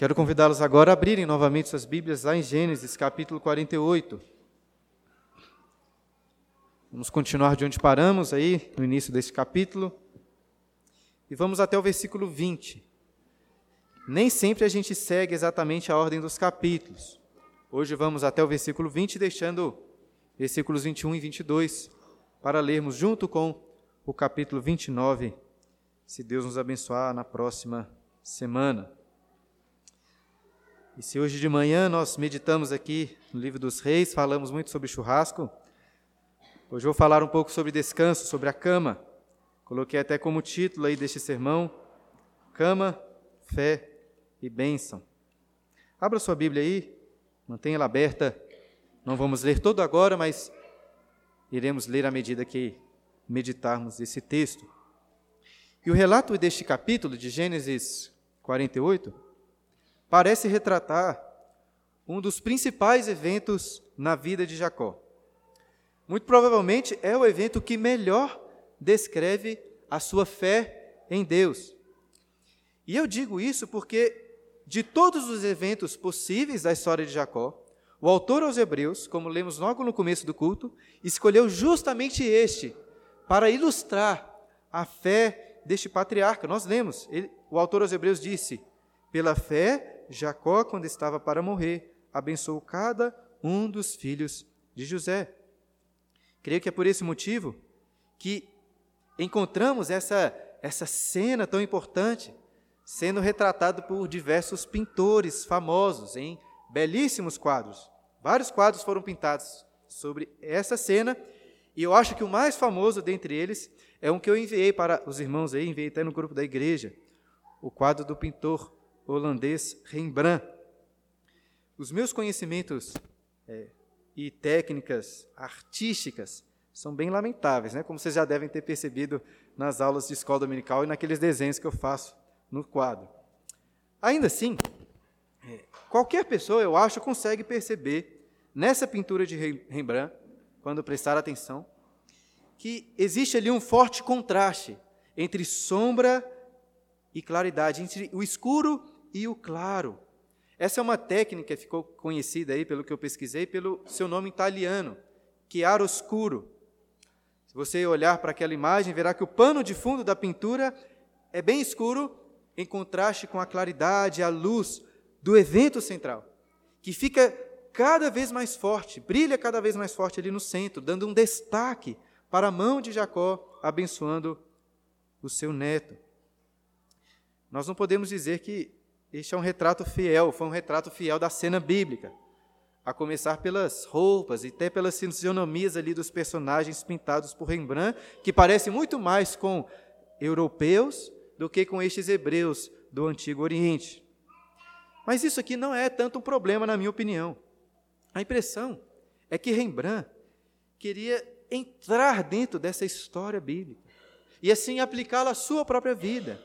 Quero convidá-los agora a abrirem novamente suas Bíblias lá em Gênesis, capítulo 48. Vamos continuar de onde paramos aí, no início deste capítulo. E vamos até o versículo 20. Nem sempre a gente segue exatamente a ordem dos capítulos. Hoje vamos até o versículo 20, deixando versículos 21 e 22 para lermos junto com o capítulo 29, se Deus nos abençoar na próxima semana. E se hoje de manhã nós meditamos aqui no livro dos reis, falamos muito sobre churrasco, hoje vou falar um pouco sobre descanso, sobre a cama. Coloquei até como título aí deste sermão, Cama, Fé e Bênção. Abra sua Bíblia aí, mantenha ela aberta. Não vamos ler todo agora, mas iremos ler à medida que meditarmos esse texto. E o relato deste capítulo de Gênesis 48 parece retratar um dos principais eventos na vida de Jacó. Muito provavelmente é o evento que melhor descreve a sua fé em Deus. E eu digo isso porque, de todos os eventos possíveis da história de Jacó, o autor aos Hebreus, como lemos logo no começo do culto, escolheu justamente este para ilustrar a fé deste patriarca. Nós lemos, ele, o autor aos Hebreus disse: pela fé Jacó, quando estava para morrer, abençoou cada um dos filhos de José. Creio que é por esse motivo que encontramos essa, essa cena tão importante sendo retratada por diversos pintores famosos em belíssimos quadros. Vários quadros foram pintados sobre essa cena, e eu acho que o mais famoso dentre eles é um que eu enviei para os irmãos aí, enviei até no grupo da igreja, o quadro do pintor holandês Rembrandt. Os meus conhecimentos é, e técnicas artísticas são bem lamentáveis, né? como vocês já devem ter percebido nas aulas de escola dominical e naqueles desenhos que eu faço no quadro. Ainda assim, é, qualquer pessoa, eu acho, consegue perceber nessa pintura de Rembrandt, quando prestar atenção, que existe ali um forte contraste entre sombra e claridade, entre o escuro e o claro. Essa é uma técnica que ficou conhecida aí, pelo que eu pesquisei, pelo seu nome italiano, chiaroscuro. Se você olhar para aquela imagem, verá que o pano de fundo da pintura é bem escuro, em contraste com a claridade, a luz do evento central, que fica cada vez mais forte, brilha cada vez mais forte ali no centro, dando um destaque para a mão de Jacó, abençoando o seu neto. Nós não podemos dizer que este é um retrato fiel, foi um retrato fiel da cena bíblica, a começar pelas roupas e até pelas fisionomias ali dos personagens pintados por Rembrandt, que parece muito mais com europeus do que com estes hebreus do Antigo Oriente. Mas isso aqui não é tanto um problema, na minha opinião. A impressão é que Rembrandt queria entrar dentro dessa história bíblica e assim aplicá-la à sua própria vida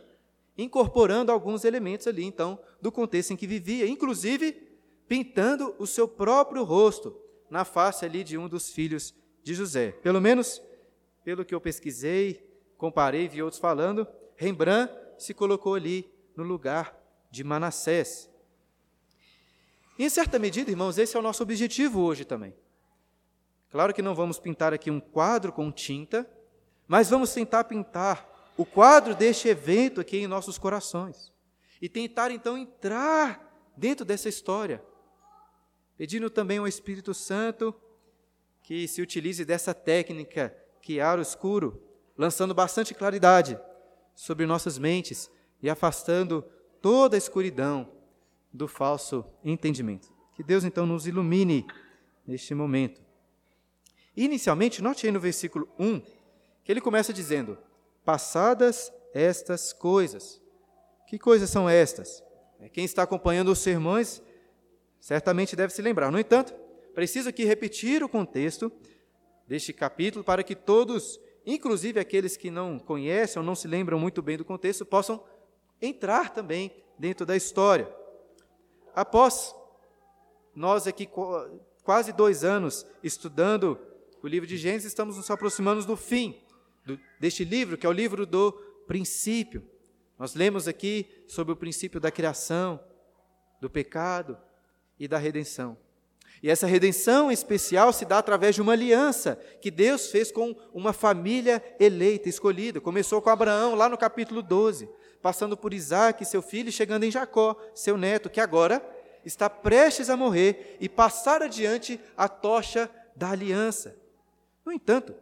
incorporando alguns elementos ali, então, do contexto em que vivia, inclusive pintando o seu próprio rosto na face ali de um dos filhos de José. Pelo menos, pelo que eu pesquisei, comparei, vi outros falando, Rembrandt se colocou ali no lugar de Manassés. E, em certa medida, irmãos, esse é o nosso objetivo hoje também. Claro que não vamos pintar aqui um quadro com tinta, mas vamos tentar pintar o quadro deste evento aqui em nossos corações e tentar então entrar dentro dessa história, pedindo também ao Espírito Santo que se utilize dessa técnica que ar escuro, lançando bastante claridade sobre nossas mentes e afastando toda a escuridão do falso entendimento. Que Deus então nos ilumine neste momento. Inicialmente, note aí no versículo 1 que ele começa dizendo: passadas estas coisas. Que coisas são estas? É, quem está acompanhando os sermões certamente deve se lembrar. No entanto, preciso aqui repetir o contexto deste capítulo para que todos, inclusive aqueles que não conhecem ou não se lembram muito bem do contexto, possam entrar também dentro da história. Após nós aqui quase dois anos estudando o livro de Gênesis, estamos nos aproximando do fim do, deste livro, que é o livro do princípio. Nós lemos aqui sobre o princípio da criação, do pecado e da redenção. E essa redenção especial se dá através de uma aliança que Deus fez com uma família eleita, escolhida. Começou com Abraão, lá no capítulo 12, passando por Isaac, seu filho, e chegando em Jacó, seu neto, que agora está prestes a morrer e passar adiante a tocha da aliança. No entanto,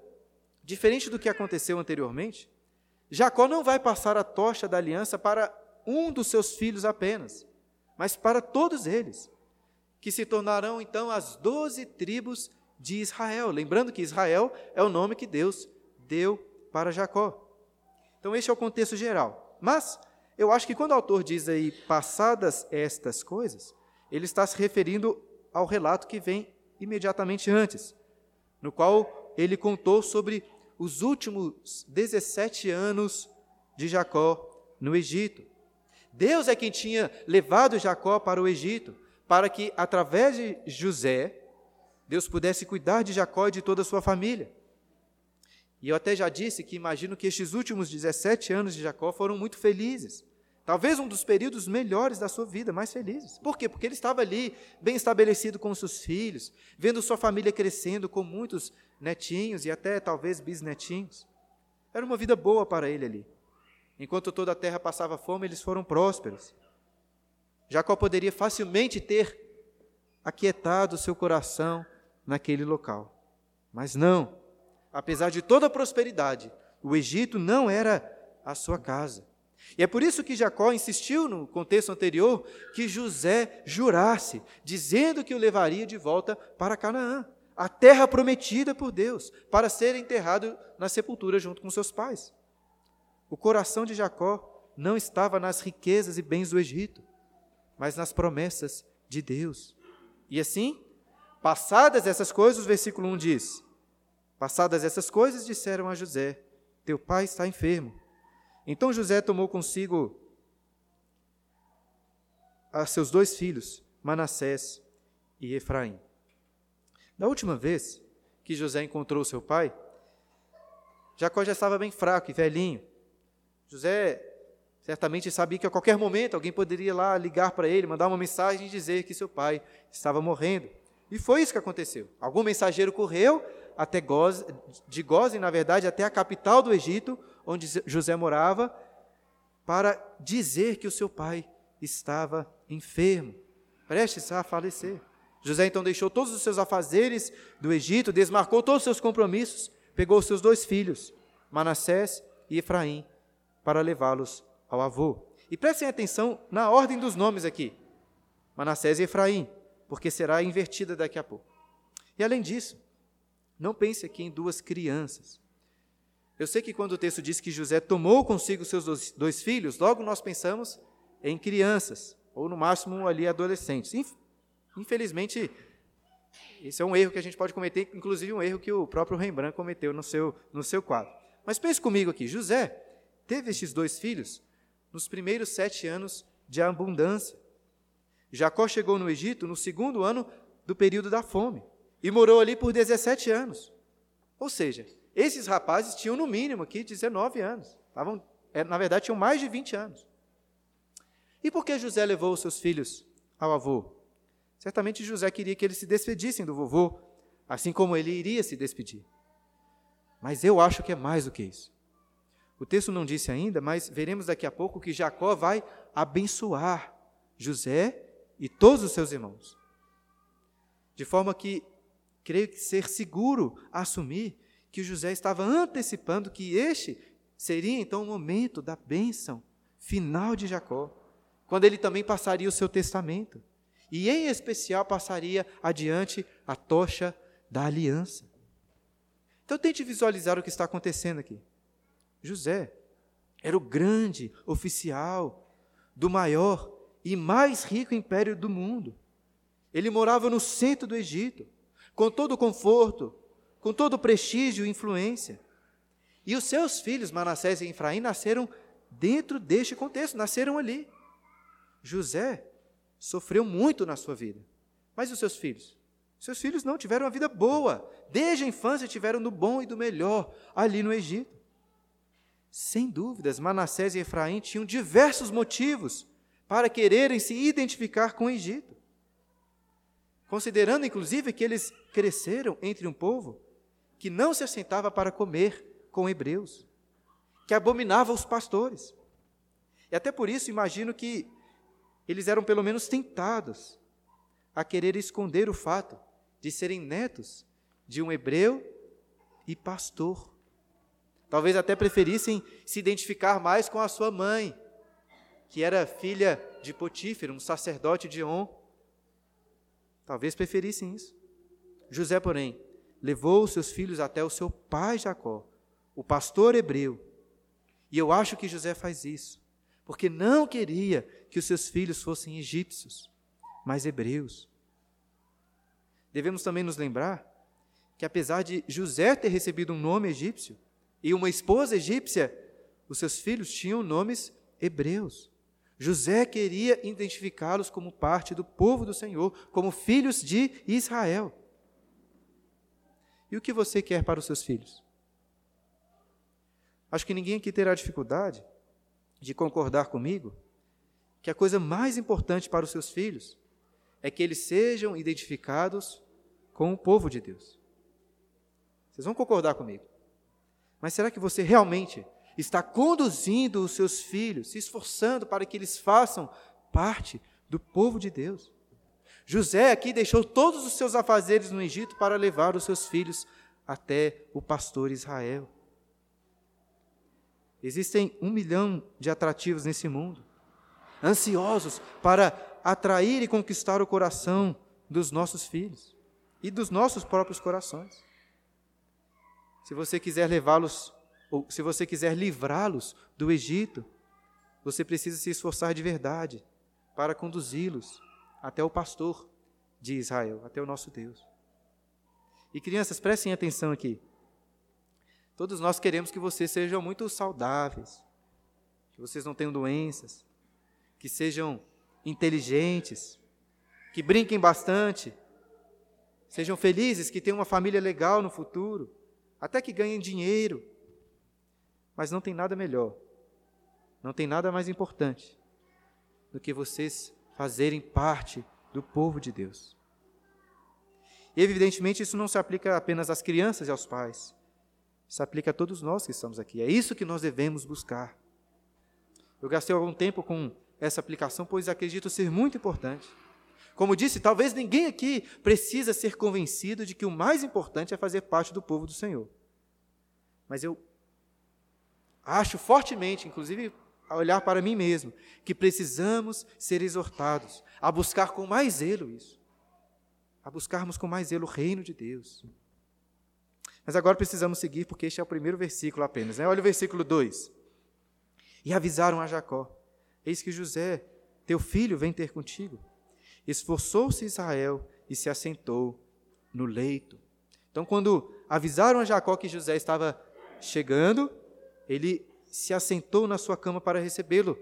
diferente do que aconteceu anteriormente, Jacó não vai passar a tocha da aliança para um dos seus filhos apenas, mas para todos eles que se tornarão então as doze tribos de Israel. Lembrando que Israel é o nome que Deus deu para Jacó. Então, este é o contexto geral. Mas, eu acho que quando o autor diz aí, passadas estas coisas, ele está se referindo ao relato que vem imediatamente antes, no qual ele contou sobre os últimos 17 anos de Jacó no Egito. Deus é quem tinha levado Jacó para o Egito para que, através de José, Deus pudesse cuidar de Jacó e de toda a sua família. E eu até já disse que imagino que estes últimos 17 anos de Jacó foram muito felizes. Talvez um dos períodos melhores da sua vida, mais felizes. Por quê? Porque ele estava ali, bem estabelecido com seus filhos, vendo sua família crescendo com muitos netinhos e até talvez bisnetinhos. Era uma vida boa para ele ali. Enquanto toda a terra passava fome, eles foram prósperos. Jacó poderia facilmente ter aquietado seu coração naquele local. Mas não, apesar de toda a prosperidade, o Egito não era a sua casa. E é por isso que Jacó insistiu no contexto anterior que José jurasse, dizendo que o levaria de volta para Canaã, a terra prometida por Deus, para ser enterrado na sepultura junto com seus pais. O coração de Jacó não estava nas riquezas e bens do Egito mas nas promessas de Deus. E assim, passadas essas coisas, o versículo 1 diz: Passadas essas coisas, disseram a José: Teu pai está enfermo. Então José tomou consigo a seus dois filhos, Manassés e Efraim. Da última vez que José encontrou seu pai, Jacó já estava bem fraco e velhinho. José Certamente sabia que a qualquer momento alguém poderia lá ligar para ele, mandar uma mensagem e dizer que seu pai estava morrendo. E foi isso que aconteceu. Algum mensageiro correu até Goz, de Gozen, na verdade, até a capital do Egito, onde José morava, para dizer que o seu pai estava enfermo, prestes a falecer. José então deixou todos os seus afazeres do Egito, desmarcou todos os seus compromissos, pegou os seus dois filhos, Manassés e Efraim, para levá-los ao avô. E prestem atenção na ordem dos nomes aqui: Manassés e Efraim, porque será invertida daqui a pouco. E além disso, não pense aqui em duas crianças. Eu sei que quando o texto diz que José tomou consigo seus dois, dois filhos, logo nós pensamos em crianças, ou no máximo ali adolescentes. Infelizmente, esse é um erro que a gente pode cometer, inclusive um erro que o próprio Rembrandt cometeu no seu, no seu quadro. Mas pense comigo aqui: José teve estes dois filhos nos primeiros sete anos de abundância. Jacó chegou no Egito no segundo ano do período da fome e morou ali por 17 anos. Ou seja, esses rapazes tinham no mínimo aqui 19 anos. Estavam, é, na verdade, tinham mais de 20 anos. E por que José levou os seus filhos ao avô? Certamente José queria que eles se despedissem do vovô, assim como ele iria se despedir. Mas eu acho que é mais do que isso. O texto não disse ainda, mas veremos daqui a pouco que Jacó vai abençoar José e todos os seus irmãos. De forma que creio que ser seguro assumir que José estava antecipando que este seria então o momento da bênção final de Jacó, quando ele também passaria o seu testamento, e em especial passaria adiante a tocha da aliança. Então tente visualizar o que está acontecendo aqui. José era o grande oficial do maior e mais rico império do mundo. Ele morava no centro do Egito, com todo o conforto, com todo o prestígio e influência. E os seus filhos, Manassés e Efraim, nasceram dentro deste contexto, nasceram ali. José sofreu muito na sua vida. Mas os seus filhos? Seus filhos não tiveram uma vida boa. Desde a infância tiveram do bom e do melhor ali no Egito. Sem dúvidas, Manassés e Efraim tinham diversos motivos para quererem se identificar com o Egito. Considerando, inclusive, que eles cresceram entre um povo que não se assentava para comer com hebreus, que abominava os pastores. E até por isso imagino que eles eram pelo menos tentados a querer esconder o fato de serem netos de um hebreu e pastor. Talvez até preferissem se identificar mais com a sua mãe, que era filha de Potífero, um sacerdote de On. Talvez preferissem isso. José, porém, levou seus filhos até o seu pai Jacó, o pastor hebreu. E eu acho que José faz isso, porque não queria que os seus filhos fossem egípcios, mas hebreus. Devemos também nos lembrar que, apesar de José ter recebido um nome egípcio e uma esposa egípcia, os seus filhos tinham nomes hebreus. José queria identificá-los como parte do povo do Senhor, como filhos de Israel. E o que você quer para os seus filhos? Acho que ninguém aqui terá dificuldade de concordar comigo que a coisa mais importante para os seus filhos é que eles sejam identificados com o povo de Deus. Vocês vão concordar comigo. Mas será que você realmente está conduzindo os seus filhos, se esforçando para que eles façam parte do povo de Deus? José aqui deixou todos os seus afazeres no Egito para levar os seus filhos até o pastor Israel. Existem um milhão de atrativos nesse mundo, ansiosos para atrair e conquistar o coração dos nossos filhos e dos nossos próprios corações. Se você quiser levá-los, ou se você quiser livrá-los do Egito, você precisa se esforçar de verdade para conduzi-los até o pastor de Israel, até o nosso Deus. E crianças, prestem atenção aqui. Todos nós queremos que vocês sejam muito saudáveis, que vocês não tenham doenças, que sejam inteligentes, que brinquem bastante, sejam felizes, que tenham uma família legal no futuro, até que ganhem dinheiro. Mas não tem nada melhor, não tem nada mais importante do que vocês fazerem parte do povo de Deus. E, evidentemente, isso não se aplica apenas às crianças e aos pais. Se aplica a todos nós que estamos aqui. É isso que nós devemos buscar. Eu gastei algum tempo com essa aplicação, pois acredito ser muito importante. Como disse, talvez ninguém aqui precisa ser convencido de que o mais importante é fazer parte do povo do Senhor. Mas eu acho fortemente, inclusive a olhar para mim mesmo, que precisamos ser exortados a buscar com mais zelo isso, a buscarmos com mais zelo o reino de Deus. Mas agora precisamos seguir, porque este é o primeiro versículo apenas. Né? Olha o versículo 2. E avisaram a Jacó: Eis que José, teu filho, vem ter contigo. Esforçou-se Israel e se assentou no leito. Então, quando avisaram a Jacó que José estava chegando, ele se assentou na sua cama para recebê-lo.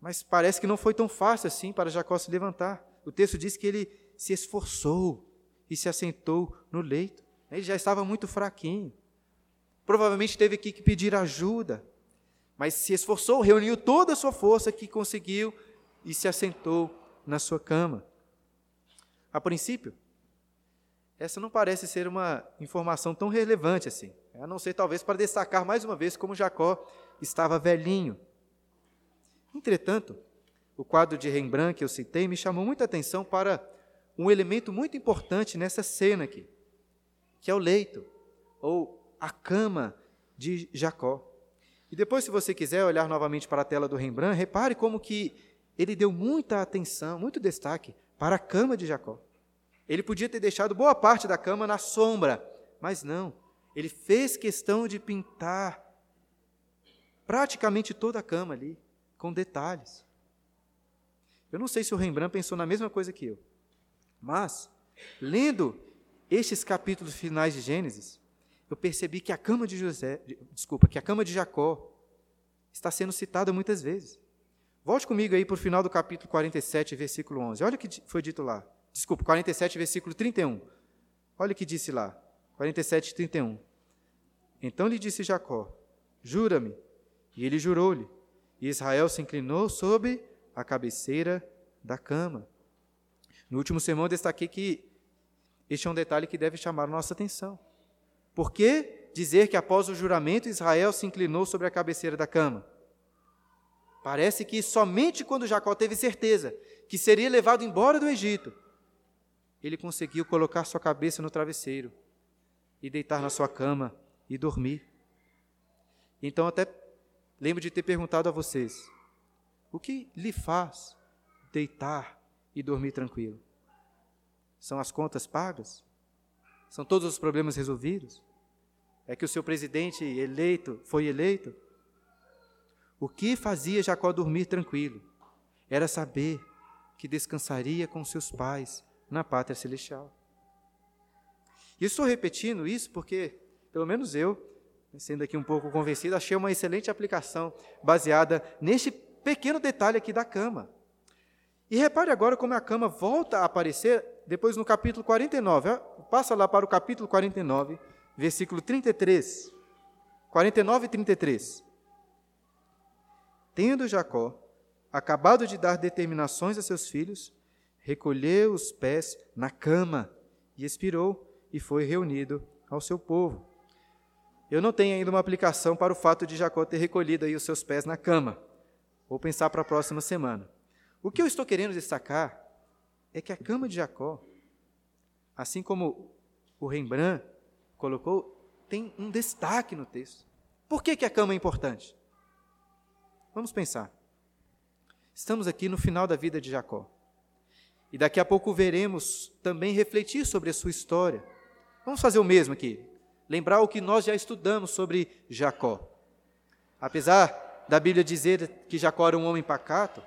Mas parece que não foi tão fácil assim para Jacó se levantar. O texto diz que ele se esforçou e se assentou no leito. Ele já estava muito fraquinho. Provavelmente teve que pedir ajuda, mas se esforçou, reuniu toda a sua força que conseguiu e se assentou na sua cama. A princípio, essa não parece ser uma informação tão relevante assim, a não ser talvez para destacar mais uma vez como Jacó estava velhinho. Entretanto, o quadro de Rembrandt que eu citei me chamou muita atenção para um elemento muito importante nessa cena aqui, que é o leito, ou a cama de Jacó. E depois, se você quiser olhar novamente para a tela do Rembrandt, repare como que ele deu muita atenção, muito destaque para a cama de Jacó. Ele podia ter deixado boa parte da cama na sombra, mas não. Ele fez questão de pintar praticamente toda a cama ali, com detalhes. Eu não sei se o Rembrandt pensou na mesma coisa que eu, mas, lendo estes capítulos finais de Gênesis, eu percebi que a cama de José, desculpa, que a cama de Jacó está sendo citada muitas vezes. Volte comigo aí para o final do capítulo 47, versículo 11. Olha o que foi dito lá. Desculpa, 47, versículo 31. Olha o que disse lá. 47, 31. Então lhe disse Jacó: Jura-me e ele jurou-lhe. E Israel se inclinou sobre à cabeceira da cama. No último sermão, eu destaquei que este é um detalhe que deve chamar a nossa atenção. Por que dizer que após o juramento Israel se inclinou sobre a cabeceira da cama? Parece que somente quando Jacó teve certeza que seria levado embora do Egito, ele conseguiu colocar sua cabeça no travesseiro e deitar na sua cama e dormir. Então, até lembro de ter perguntado a vocês: o que lhe faz deitar e dormir tranquilo? São as contas pagas? São todos os problemas resolvidos? É que o seu presidente eleito foi eleito? O que fazia Jacó dormir tranquilo? Era saber que descansaria com seus pais na pátria celestial. E estou repetindo isso porque, pelo menos eu, sendo aqui um pouco convencido, achei uma excelente aplicação baseada neste pequeno detalhe aqui da cama. E repare agora como a cama volta a aparecer depois no capítulo 49. Passa lá para o capítulo 49, versículo 33. 49 e 33. Tendo Jacó acabado de dar determinações a seus filhos, recolheu os pés na cama e expirou e foi reunido ao seu povo. Eu não tenho ainda uma aplicação para o fato de Jacó ter recolhido aí os seus pés na cama. Vou pensar para a próxima semana. O que eu estou querendo destacar é que a cama de Jacó, assim como o Rembrandt colocou, tem um destaque no texto. Por que, que a cama é importante? Vamos pensar. Estamos aqui no final da vida de Jacó. E daqui a pouco veremos também refletir sobre a sua história. Vamos fazer o mesmo aqui. Lembrar o que nós já estudamos sobre Jacó. Apesar da Bíblia dizer que Jacó era um homem pacato,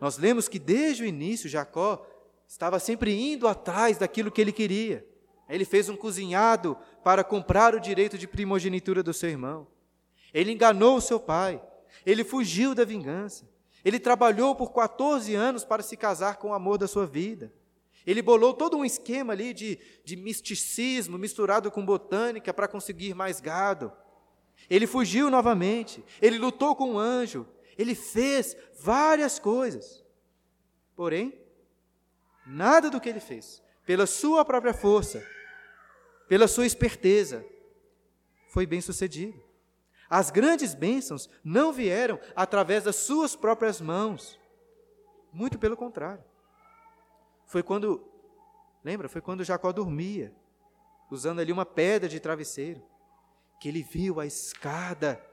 nós lemos que desde o início Jacó estava sempre indo atrás daquilo que ele queria. Ele fez um cozinhado para comprar o direito de primogenitura do seu irmão. Ele enganou o seu pai. Ele fugiu da vingança. Ele trabalhou por 14 anos para se casar com o amor da sua vida. Ele bolou todo um esquema ali de, de misticismo misturado com botânica para conseguir mais gado. Ele fugiu novamente. Ele lutou com um anjo. Ele fez várias coisas. Porém, nada do que ele fez, pela sua própria força, pela sua esperteza, foi bem sucedido. As grandes bênçãos não vieram através das suas próprias mãos. Muito pelo contrário. Foi quando, lembra, foi quando Jacó dormia, usando ali uma pedra de travesseiro, que ele viu a escada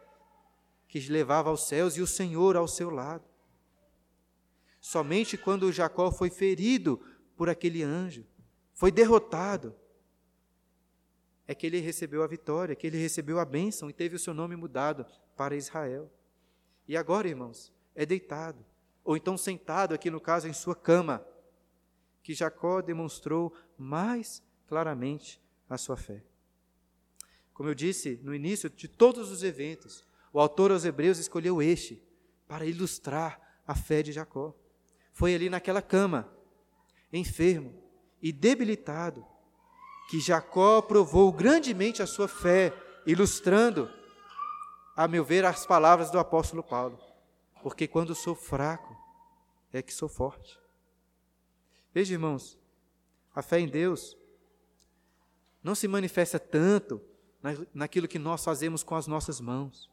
que levava aos céus e o Senhor ao seu lado. Somente quando Jacó foi ferido por aquele anjo, foi derrotado, é que ele recebeu a vitória, que ele recebeu a bênção e teve o seu nome mudado para Israel. E agora, irmãos, é deitado, ou então sentado, aqui no caso, em sua cama, que Jacó demonstrou mais claramente a sua fé. Como eu disse no início de todos os eventos, o autor aos Hebreus escolheu este para ilustrar a fé de Jacó. Foi ali naquela cama, enfermo e debilitado, que Jacó provou grandemente a sua fé, ilustrando, a meu ver, as palavras do apóstolo Paulo. Porque quando sou fraco, é que sou forte. Veja, irmãos, a fé em Deus não se manifesta tanto naquilo que nós fazemos com as nossas mãos.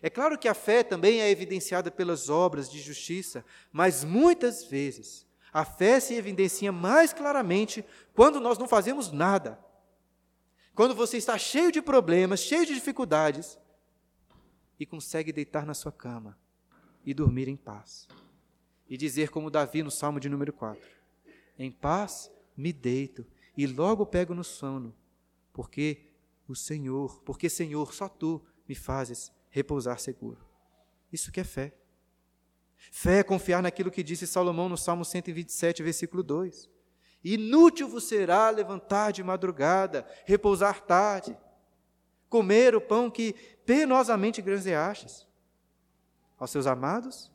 É claro que a fé também é evidenciada pelas obras de justiça, mas muitas vezes a fé se evidencia mais claramente quando nós não fazemos nada. Quando você está cheio de problemas, cheio de dificuldades, e consegue deitar na sua cama e dormir em paz. E dizer, como Davi no Salmo de número 4: Em paz me deito e logo pego no sono, porque o Senhor, porque Senhor, só tu me fazes repousar seguro. Isso que é fé. Fé é confiar naquilo que disse Salomão no Salmo 127, versículo 2. Inútil vos será levantar de madrugada, repousar tarde, comer o pão que penosamente granzeastes. Aos seus amados,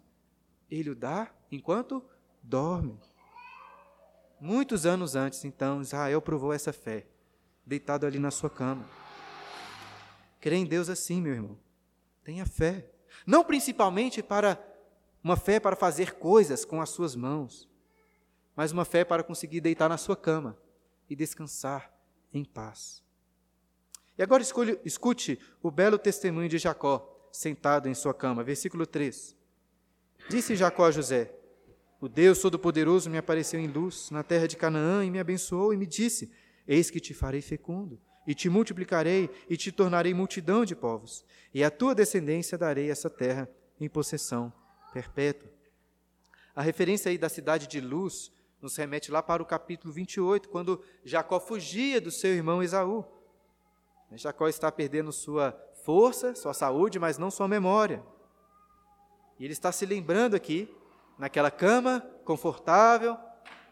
ele o dá enquanto dorme. Muitos anos antes, então, Israel provou essa fé, deitado ali na sua cama. Crê em Deus assim, meu irmão. Tenha fé. Não principalmente para uma fé para fazer coisas com as suas mãos, mas uma fé para conseguir deitar na sua cama e descansar em paz. E agora escolhe, escute o belo testemunho de Jacó, sentado em sua cama. Versículo 3. Disse Jacó a José: O Deus Todo-Poderoso me apareceu em luz na terra de Canaã e me abençoou e me disse: Eis que te farei fecundo, e te multiplicarei e te tornarei multidão de povos, e à tua descendência darei essa terra em possessão perpétua. A referência aí da cidade de Luz nos remete lá para o capítulo 28, quando Jacó fugia do seu irmão Esaú. Jacó está perdendo sua força, sua saúde, mas não sua memória. E ele está se lembrando aqui, naquela cama confortável,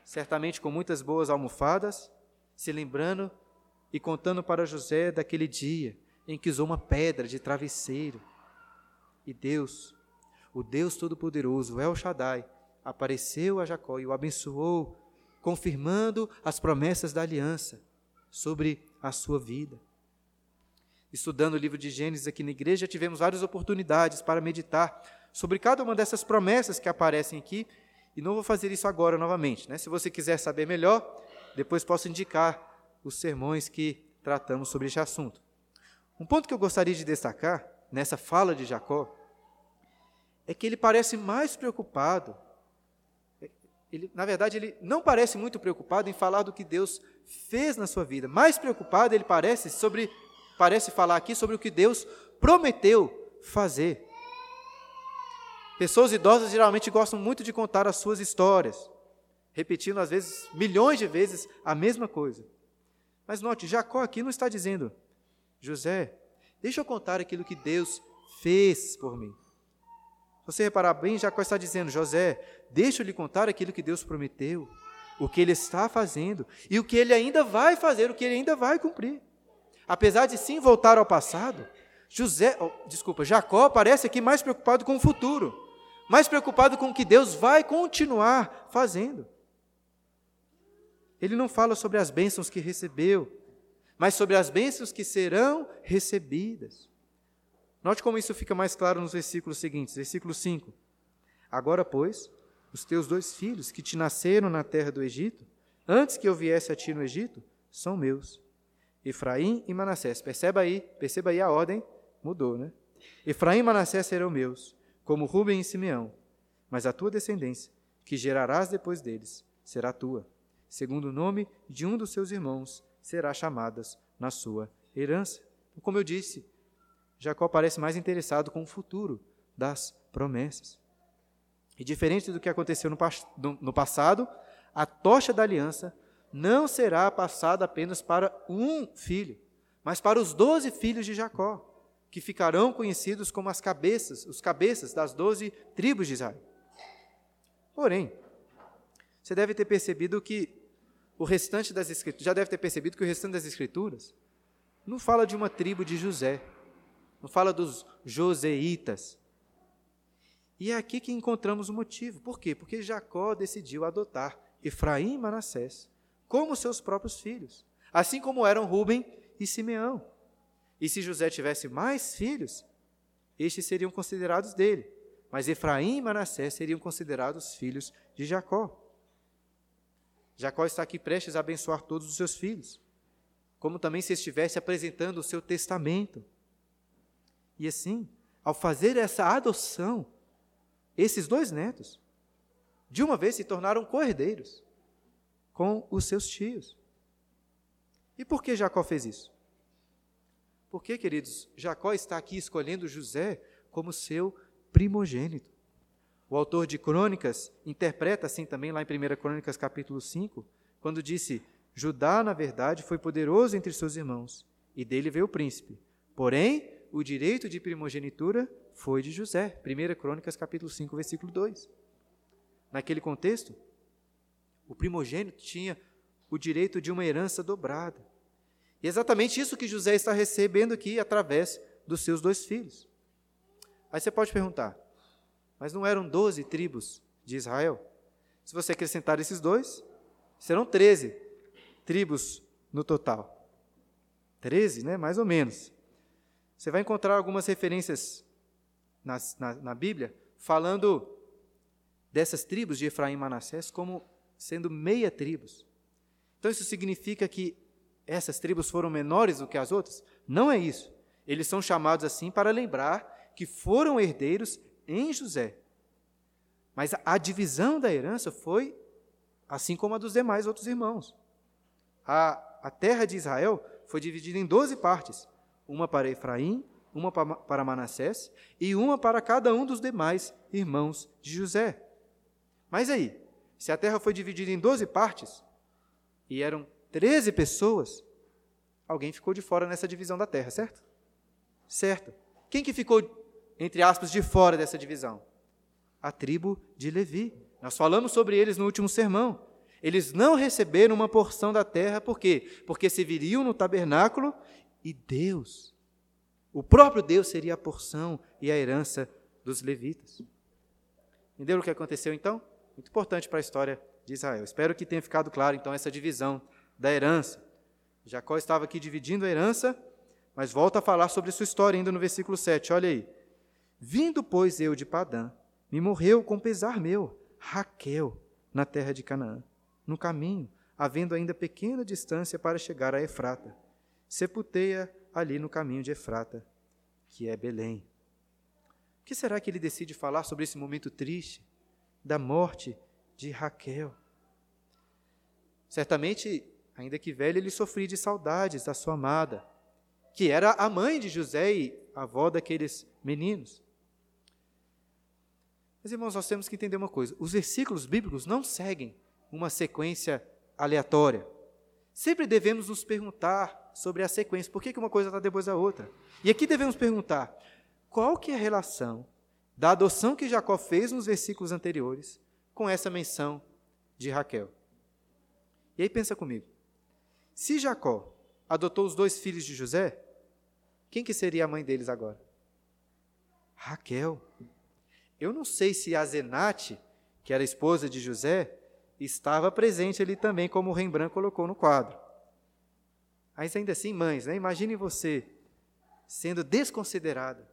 certamente com muitas boas almofadas, se lembrando e contando para José daquele dia em que usou uma pedra de travesseiro. E Deus, o Deus Todo-Poderoso, El Shaddai, apareceu a Jacó e o abençoou, confirmando as promessas da aliança sobre a sua vida estudando o livro de Gênesis aqui na igreja, tivemos várias oportunidades para meditar sobre cada uma dessas promessas que aparecem aqui, e não vou fazer isso agora novamente. Né? Se você quiser saber melhor, depois posso indicar os sermões que tratamos sobre este assunto. Um ponto que eu gostaria de destacar nessa fala de Jacó é que ele parece mais preocupado. Ele, na verdade, ele não parece muito preocupado em falar do que Deus fez na sua vida. Mais preocupado ele parece sobre parece falar aqui sobre o que Deus prometeu fazer. Pessoas idosas geralmente gostam muito de contar as suas histórias, repetindo às vezes milhões de vezes a mesma coisa. Mas note, Jacó aqui não está dizendo, José, deixa eu contar aquilo que Deus fez por mim. Se você reparar bem, Jacó está dizendo, José, deixa eu lhe contar aquilo que Deus prometeu, o que ele está fazendo e o que ele ainda vai fazer, o que ele ainda vai cumprir. Apesar de sim voltar ao passado, José, oh, desculpa, Jacó parece aqui mais preocupado com o futuro, mais preocupado com o que Deus vai continuar fazendo. Ele não fala sobre as bênçãos que recebeu, mas sobre as bênçãos que serão recebidas. Note como isso fica mais claro nos versículos seguintes. Versículo 5. Agora, pois, os teus dois filhos que te nasceram na terra do Egito, antes que eu viesse a ti no Egito, são meus. Efraim e Manassés. Perceba aí, perceba aí a ordem mudou, né? Efraim e Manassés serão meus, como Rubem e Simeão, mas a tua descendência, que gerarás depois deles, será tua. Segundo o nome de um dos seus irmãos, será chamadas na sua herança. Como eu disse, Jacó parece mais interessado com o futuro das promessas. E diferente do que aconteceu no, no passado, a tocha da aliança não será passada apenas para um filho, mas para os doze filhos de Jacó, que ficarão conhecidos como as cabeças, os cabeças das doze tribos de Israel. Porém, você deve ter percebido que o restante das escrituras, já deve ter percebido que o restante das escrituras não fala de uma tribo de José, não fala dos joseitas. E é aqui que encontramos o motivo. Por quê? Porque Jacó decidiu adotar Efraim e Manassés como seus próprios filhos, assim como eram Rubem e Simeão. E se José tivesse mais filhos, estes seriam considerados dele, mas Efraim e Manassés seriam considerados filhos de Jacó. Jacó está aqui prestes a abençoar todos os seus filhos, como também se estivesse apresentando o seu testamento. E assim, ao fazer essa adoção, esses dois netos, de uma vez se tornaram co-herdeiros com os seus tios. E por que Jacó fez isso? Porque, queridos, Jacó está aqui escolhendo José como seu primogênito. O autor de Crônicas interpreta assim também lá em 1 Crônicas capítulo 5, quando disse: Judá, na verdade, foi poderoso entre seus irmãos, e dele veio o príncipe. Porém, o direito de primogenitura foi de José. 1 Crônicas capítulo 5, versículo 2. Naquele contexto, o primogênito tinha o direito de uma herança dobrada. Exatamente isso que José está recebendo aqui através dos seus dois filhos. Aí você pode perguntar, mas não eram doze tribos de Israel? Se você acrescentar esses dois, serão treze tribos no total. Treze, né? Mais ou menos. Você vai encontrar algumas referências na, na, na Bíblia falando dessas tribos de Efraim e Manassés como sendo meia tribos. Então isso significa que essas tribos foram menores do que as outras? Não é isso. Eles são chamados assim para lembrar que foram herdeiros em José. Mas a divisão da herança foi assim como a dos demais outros irmãos. A, a terra de Israel foi dividida em doze partes: uma para Efraim, uma para Manassés e uma para cada um dos demais irmãos de José. Mas aí, se a terra foi dividida em doze partes e eram treze pessoas, alguém ficou de fora nessa divisão da terra, certo? Certo. Quem que ficou, entre aspas, de fora dessa divisão? A tribo de Levi. Nós falamos sobre eles no último sermão. Eles não receberam uma porção da terra, por quê? Porque serviriam no tabernáculo e Deus, o próprio Deus, seria a porção e a herança dos levitas. Entenderam o que aconteceu então? Muito importante para a história de Israel. Espero que tenha ficado claro então essa divisão da herança. Jacó estava aqui dividindo a herança, mas volta a falar sobre sua história ainda no versículo 7. Olha aí. Vindo, pois, eu de Padã, me morreu com pesar meu, Raquel, na terra de Canaã no caminho, havendo ainda pequena distância para chegar a Efrata. Sepultei-a ali no caminho de Efrata, que é Belém. O que será que ele decide falar sobre esse momento triste da morte de Raquel? Certamente, ainda que velho, ele sofria de saudades da sua amada, que era a mãe de José e avó daqueles meninos. Mas, irmãos, nós temos que entender uma coisa: os versículos bíblicos não seguem uma sequência aleatória. Sempre devemos nos perguntar sobre a sequência, por que uma coisa está depois da outra? E aqui devemos perguntar, qual que é a relação da adoção que Jacó fez nos versículos anteriores com essa menção de Raquel? E aí pensa comigo, se Jacó adotou os dois filhos de José, quem que seria a mãe deles agora? Raquel. Eu não sei se a Zenate, que era esposa de José, estava presente ali também, como o Rembrandt colocou no quadro. Mas ainda assim, mães, né? imagine você sendo desconsiderada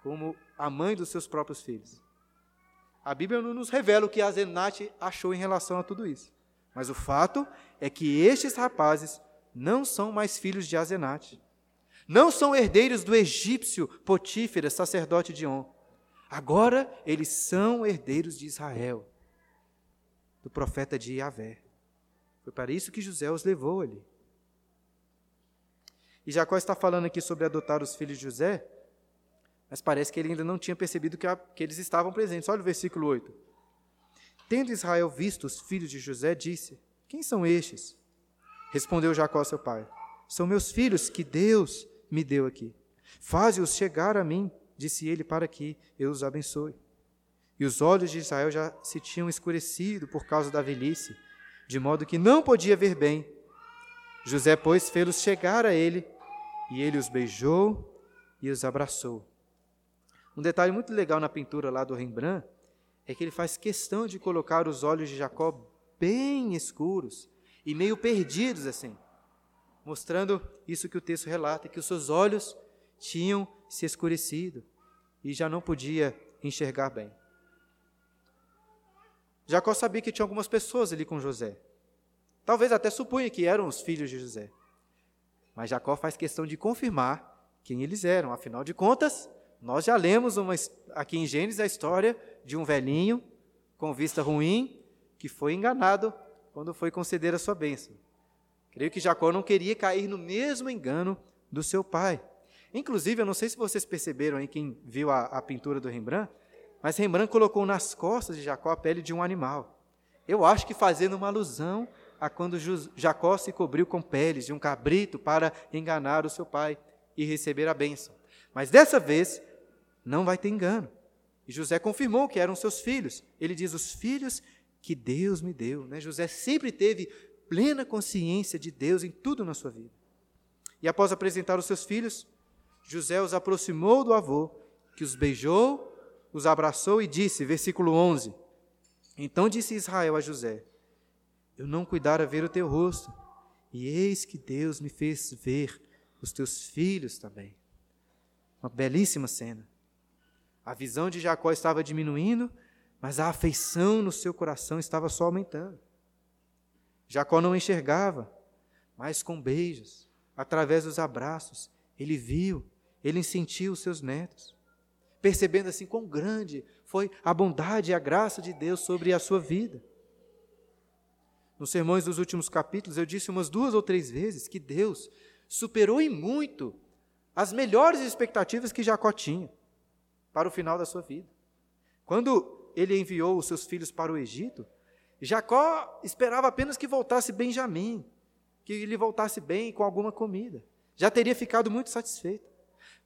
como a mãe dos seus próprios filhos. A Bíblia não nos revela o que a Zenate achou em relação a tudo isso. Mas o fato é que estes rapazes não são mais filhos de Azenate. Não são herdeiros do egípcio Potífera, sacerdote de On. Agora eles são herdeiros de Israel do profeta de Yahvé. Foi para isso que José os levou ali. E Jacó está falando aqui sobre adotar os filhos de José, mas parece que ele ainda não tinha percebido que, a, que eles estavam presentes. Olha o versículo 8. Tendo Israel visto os filhos de José, disse: Quem são estes? Respondeu Jacó, seu pai: São meus filhos que Deus me deu aqui. Faze-os chegar a mim, disse ele, para que eu os abençoe. E os olhos de Israel já se tinham escurecido por causa da velhice, de modo que não podia ver bem. José, pois, fê-los chegar a ele, e ele os beijou e os abraçou. Um detalhe muito legal na pintura lá do Rembrandt é que ele faz questão de colocar os olhos de Jacó bem escuros e meio perdidos assim, mostrando isso que o texto relata, que os seus olhos tinham se escurecido e já não podia enxergar bem. Jacó sabia que tinha algumas pessoas ali com José. Talvez até supunha que eram os filhos de José. Mas Jacó faz questão de confirmar quem eles eram. Afinal de contas, nós já lemos uma, aqui em Gênesis a história de um velhinho com vista ruim que foi enganado quando foi conceder a sua bênção. Creio que Jacó não queria cair no mesmo engano do seu pai. Inclusive, eu não sei se vocês perceberam aí, quem viu a, a pintura do Rembrandt, mas Rembrandt colocou nas costas de Jacó a pele de um animal. Eu acho que fazendo uma alusão a quando Jacó se cobriu com peles de um cabrito para enganar o seu pai e receber a bênção. Mas dessa vez não vai ter engano. E José confirmou que eram seus filhos. Ele diz: os filhos que Deus me deu. Né? José sempre teve plena consciência de Deus em tudo na sua vida. E após apresentar os seus filhos, José os aproximou do avô, que os beijou os abraçou e disse, versículo 11: Então disse Israel a José: Eu não cuidara ver o teu rosto, e eis que Deus me fez ver os teus filhos também. Uma belíssima cena. A visão de Jacó estava diminuindo, mas a afeição no seu coração estava só aumentando. Jacó não enxergava, mas com beijos, através dos abraços, ele viu, ele sentiu os seus netos, percebendo assim quão grande foi a bondade e a graça de Deus sobre a sua vida. Nos sermões dos últimos capítulos, eu disse umas duas ou três vezes que Deus superou em muito as melhores expectativas que Jacó tinha para o final da sua vida. Quando ele enviou os seus filhos para o Egito, Jacó esperava apenas que voltasse Benjamim, que ele voltasse bem com alguma comida. Já teria ficado muito satisfeito.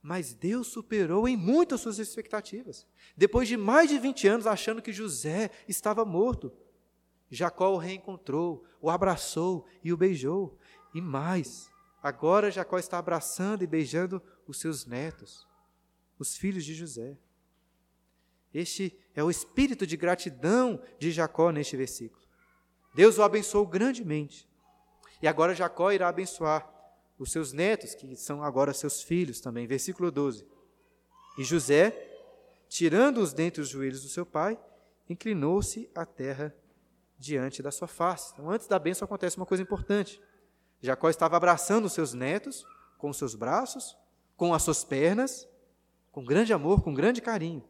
Mas Deus superou em muito as suas expectativas. Depois de mais de 20 anos achando que José estava morto, Jacó o reencontrou, o abraçou e o beijou. E mais, agora Jacó está abraçando e beijando os seus netos, os filhos de José. Este é o espírito de gratidão de Jacó neste versículo. Deus o abençoou grandemente. E agora Jacó irá abençoar os seus netos, que são agora seus filhos também. Versículo 12. E José, tirando-os dentre os joelhos do seu pai, inclinou-se à terra diante da sua face. Então, antes da bênção acontece uma coisa importante. Jacó estava abraçando os seus netos com os seus braços, com as suas pernas, com grande amor, com grande carinho.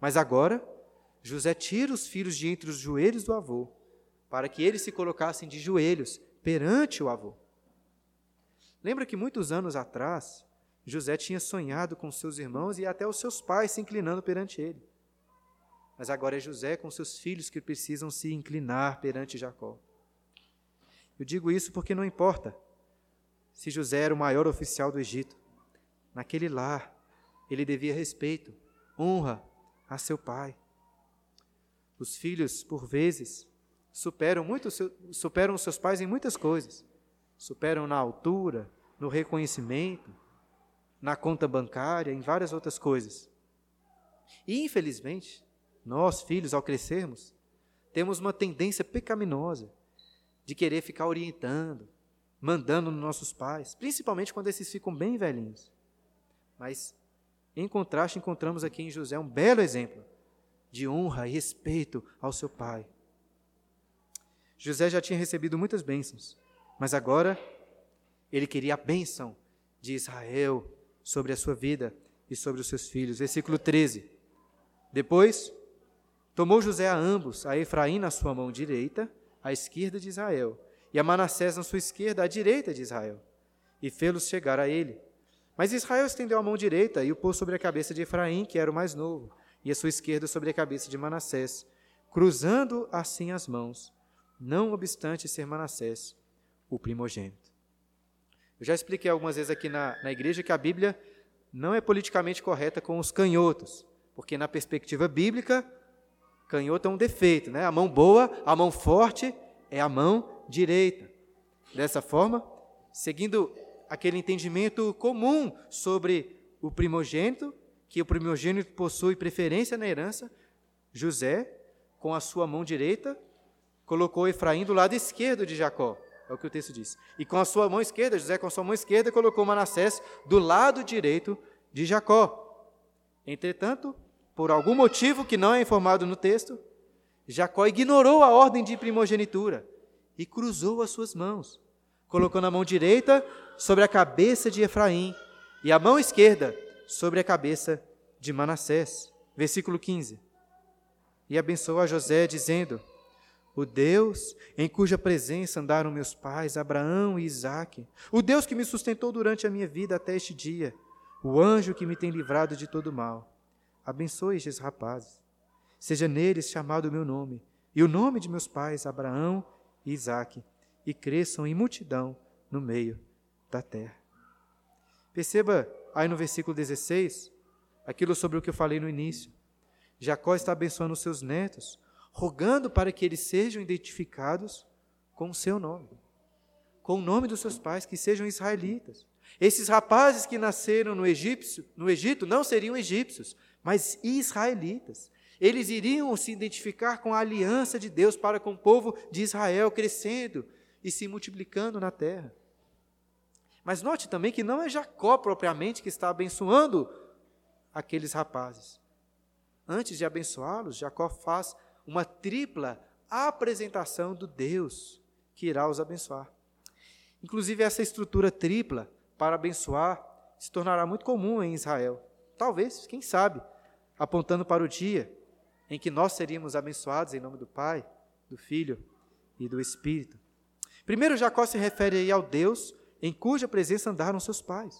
Mas agora, José tira os filhos de entre os joelhos do avô, para que eles se colocassem de joelhos perante o avô. Lembra que muitos anos atrás, José tinha sonhado com seus irmãos e até os seus pais se inclinando perante ele. Mas agora é José com seus filhos que precisam se inclinar perante Jacó. Eu digo isso porque não importa se José era o maior oficial do Egito. Naquele lar, ele devia respeito, honra a seu pai. Os filhos, por vezes, superam, muito, superam seus pais em muitas coisas. Superam na altura, no reconhecimento, na conta bancária, em várias outras coisas. E, infelizmente, nós, filhos, ao crescermos, temos uma tendência pecaminosa de querer ficar orientando, mandando nos nossos pais, principalmente quando esses ficam bem velhinhos. Mas em contraste, encontramos aqui em José um belo exemplo de honra e respeito ao seu pai. José já tinha recebido muitas bênçãos, mas agora ele queria a bênção de Israel sobre a sua vida e sobre os seus filhos. Versículo 13. Depois, tomou José a ambos, a Efraim na sua mão direita, à esquerda de Israel, e a Manassés na sua esquerda, à direita de Israel, e fê-los chegar a ele. Mas Israel estendeu a mão direita e o pôs sobre a cabeça de Efraim, que era o mais novo, e a sua esquerda sobre a cabeça de Manassés, cruzando assim as mãos, não obstante ser Manassés o primogênito. Eu já expliquei algumas vezes aqui na, na igreja que a Bíblia não é politicamente correta com os canhotos, porque na perspectiva bíblica, canhoto é um defeito, né? A mão boa, a mão forte é a mão direita. Dessa forma, seguindo aquele entendimento comum sobre o primogênito, que o primogênito possui preferência na herança, José, com a sua mão direita, colocou Efraim do lado esquerdo de Jacó. É o que o texto diz. E com a sua mão esquerda, José com a sua mão esquerda colocou Manassés do lado direito de Jacó. Entretanto, por algum motivo que não é informado no texto, Jacó ignorou a ordem de primogenitura e cruzou as suas mãos, colocando a mão direita sobre a cabeça de Efraim e a mão esquerda sobre a cabeça de Manassés. Versículo 15. E abençoou a José, dizendo: O Deus em cuja presença andaram meus pais, Abraão e Isaque, o Deus que me sustentou durante a minha vida até este dia, o anjo que me tem livrado de todo mal, abençoe estes rapazes. Seja neles chamado o meu nome, e o nome de meus pais, Abraão e Isaque, e cresçam em multidão no meio da terra. Perceba aí no versículo 16, aquilo sobre o que eu falei no início. Jacó está abençoando os seus netos, rogando para que eles sejam identificados com o seu nome, com o nome dos seus pais, que sejam israelitas. Esses rapazes que nasceram no, egípcio, no Egito não seriam egípcios, mas israelitas. Eles iriam se identificar com a aliança de Deus para com o povo de Israel, crescendo e se multiplicando na terra. Mas note também que não é Jacó propriamente que está abençoando aqueles rapazes. antes de abençoá-los, Jacó faz uma tripla apresentação do Deus que irá os abençoar. Inclusive, essa estrutura tripla para abençoar se tornará muito comum em Israel. Talvez, quem sabe, apontando para o dia em que nós seríamos abençoados em nome do Pai, do Filho e do Espírito. Primeiro, Jacó se refere aí ao Deus em cuja presença andaram seus pais.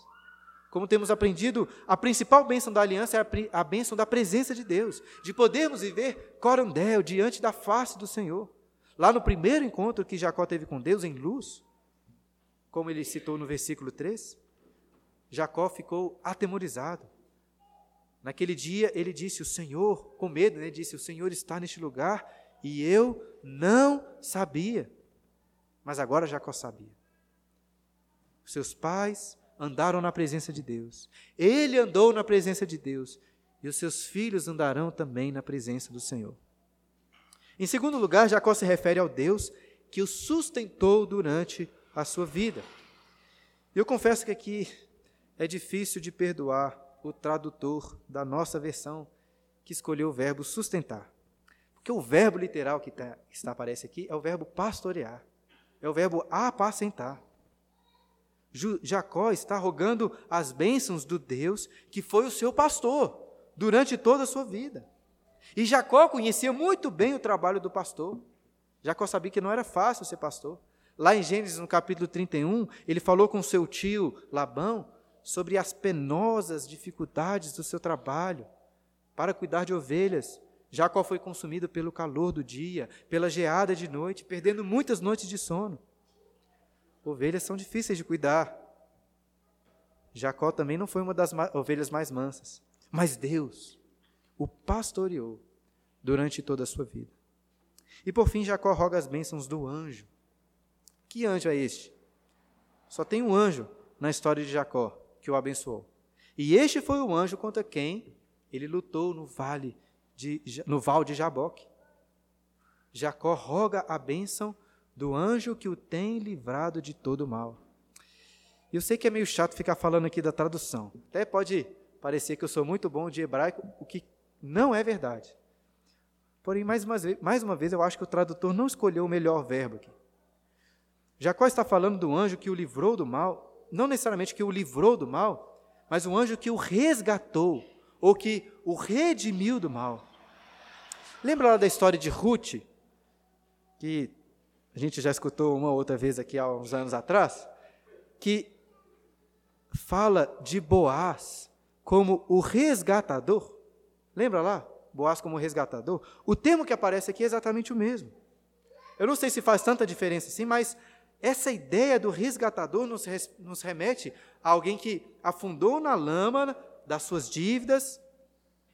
Como temos aprendido, a principal bênção da aliança é a bênção da presença de Deus, de podermos viver corandel diante da face do Senhor. Lá no primeiro encontro que Jacó teve com Deus em luz, como ele citou no versículo 3, Jacó ficou atemorizado. Naquele dia ele disse: O Senhor, com medo, né, disse: O Senhor está neste lugar e eu não sabia. Mas agora Jacó sabia. Seus pais andaram na presença de Deus. Ele andou na presença de Deus. E os seus filhos andarão também na presença do Senhor. Em segundo lugar, Jacó se refere ao Deus que o sustentou durante a sua vida. Eu confesso que aqui é difícil de perdoar o tradutor da nossa versão que escolheu o verbo sustentar. Porque o verbo literal que está, está aparece aqui é o verbo pastorear, é o verbo apacentar. Jacó está rogando as bênçãos do Deus que foi o seu pastor durante toda a sua vida. E Jacó conhecia muito bem o trabalho do pastor. Jacó sabia que não era fácil ser pastor. Lá em Gênesis, no capítulo 31, ele falou com seu tio Labão sobre as penosas dificuldades do seu trabalho para cuidar de ovelhas. Jacó foi consumido pelo calor do dia, pela geada de noite, perdendo muitas noites de sono. Ovelhas são difíceis de cuidar. Jacó também não foi uma das ovelhas mais mansas, mas Deus o pastoreou durante toda a sua vida. E por fim, Jacó roga as bênçãos do anjo. Que anjo é este? Só tem um anjo na história de Jacó que o abençoou. E este foi o anjo contra quem ele lutou no vale de, no val de Jaboque. Jacó roga a bênção do anjo que o tem livrado de todo mal. Eu sei que é meio chato ficar falando aqui da tradução. Até pode parecer que eu sou muito bom de hebraico, o que não é verdade. Porém, mais uma, vez, mais uma vez, eu acho que o tradutor não escolheu o melhor verbo aqui. Jacó está falando do anjo que o livrou do mal, não necessariamente que o livrou do mal, mas um anjo que o resgatou, ou que o redimiu do mal. Lembra lá da história de Ruth, que a gente já escutou uma outra vez aqui há uns anos atrás, que fala de Boaz como o resgatador. Lembra lá? Boaz como resgatador. O termo que aparece aqui é exatamente o mesmo. Eu não sei se faz tanta diferença assim, mas essa ideia do resgatador nos, nos remete a alguém que afundou na lama das suas dívidas,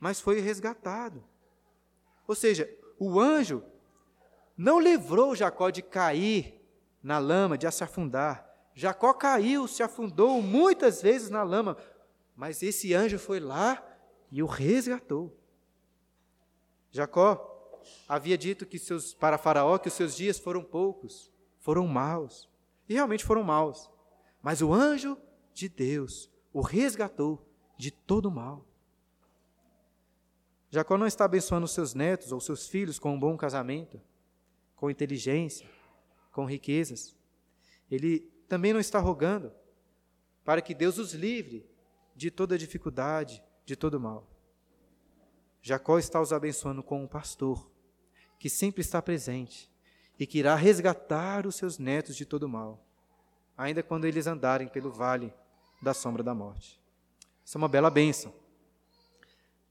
mas foi resgatado. Ou seja, o anjo não livrou Jacó de cair na lama, de se afundar. Jacó caiu, se afundou muitas vezes na lama, mas esse anjo foi lá e o resgatou. Jacó havia dito que seus, para Faraó que os seus dias foram poucos, foram maus, e realmente foram maus. Mas o anjo de Deus o resgatou de todo o mal. Jacó não está abençoando seus netos ou seus filhos com um bom casamento, com inteligência, com riquezas. Ele também não está rogando para que Deus os livre de toda dificuldade, de todo mal. Jacó está os abençoando com um pastor que sempre está presente e que irá resgatar os seus netos de todo mal, ainda quando eles andarem pelo vale da sombra da morte. Isso é uma bela bênção.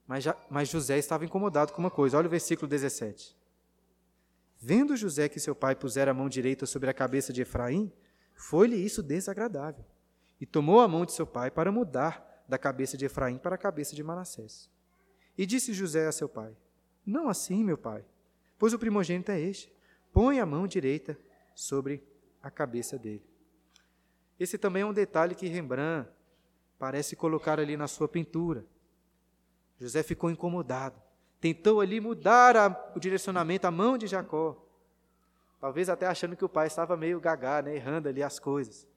Mas, já, mas José estava incomodado com uma coisa. Olha o versículo 17. Vendo José que seu pai pusera a mão direita sobre a cabeça de Efraim, foi-lhe isso desagradável. E tomou a mão de seu pai para mudar da cabeça de Efraim para a cabeça de Manassés. E disse José a seu pai: Não assim, meu pai, pois o primogênito é este. Põe a mão direita sobre a cabeça dele. Esse também é um detalhe que Rembrandt parece colocar ali na sua pintura. José ficou incomodado tentou ali mudar a, o direcionamento, a mão de Jacó. Talvez até achando que o pai estava meio gagá, né, errando ali as coisas.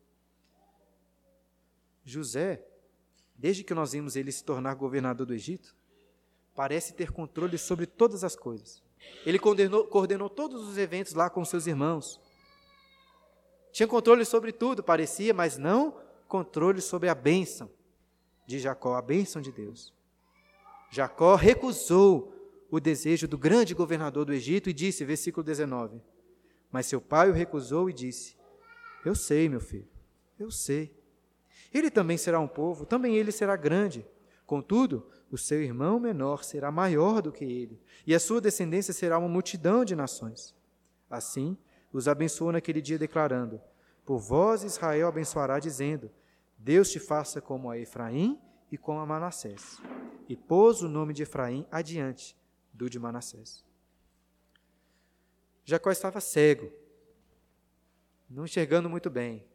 José, desde que nós vimos ele se tornar governador do Egito, parece ter controle sobre todas as coisas. Ele coordenou, coordenou todos os eventos lá com seus irmãos. Tinha controle sobre tudo, parecia, mas não controle sobre a bênção de Jacó, a bênção de Deus. Jacó recusou o desejo do grande governador do Egito e disse, versículo 19: Mas seu pai o recusou e disse: Eu sei, meu filho, eu sei. Ele também será um povo, também ele será grande. Contudo, o seu irmão menor será maior do que ele, e a sua descendência será uma multidão de nações. Assim, os abençoou naquele dia, declarando: Por vós Israel abençoará, dizendo: Deus te faça como a Efraim e como a Manassés. E pôs o nome de Efraim adiante do de Manassés. Jacó estava cego, não enxergando muito bem,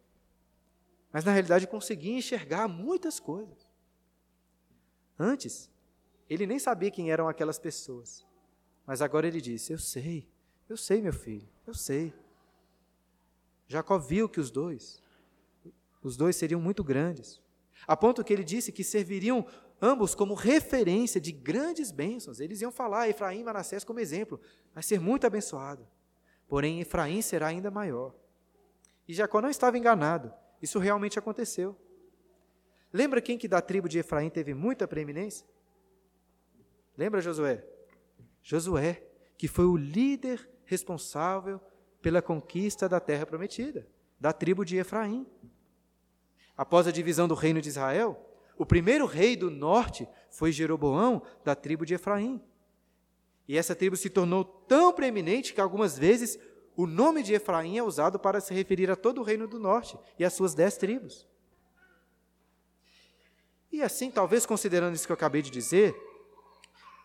mas na realidade conseguia enxergar muitas coisas. Antes, ele nem sabia quem eram aquelas pessoas. Mas agora ele disse: Eu sei, eu sei, meu filho, eu sei. Jacó viu que os dois, os dois seriam muito grandes, a ponto que ele disse que serviriam ambos como referência de grandes bênçãos. Eles iam falar Efraim e Manassés como exemplo, vai ser muito abençoado. Porém, Efraim será ainda maior. E Jacó não estava enganado, isso realmente aconteceu. Lembra quem que da tribo de Efraim teve muita preeminência? Lembra Josué? Josué, que foi o líder responsável pela conquista da terra prometida, da tribo de Efraim. Após a divisão do reino de Israel, o primeiro rei do norte foi Jeroboão, da tribo de Efraim. E essa tribo se tornou tão preeminente que algumas vezes o nome de Efraim é usado para se referir a todo o reino do norte e às suas dez tribos. E assim, talvez considerando isso que eu acabei de dizer,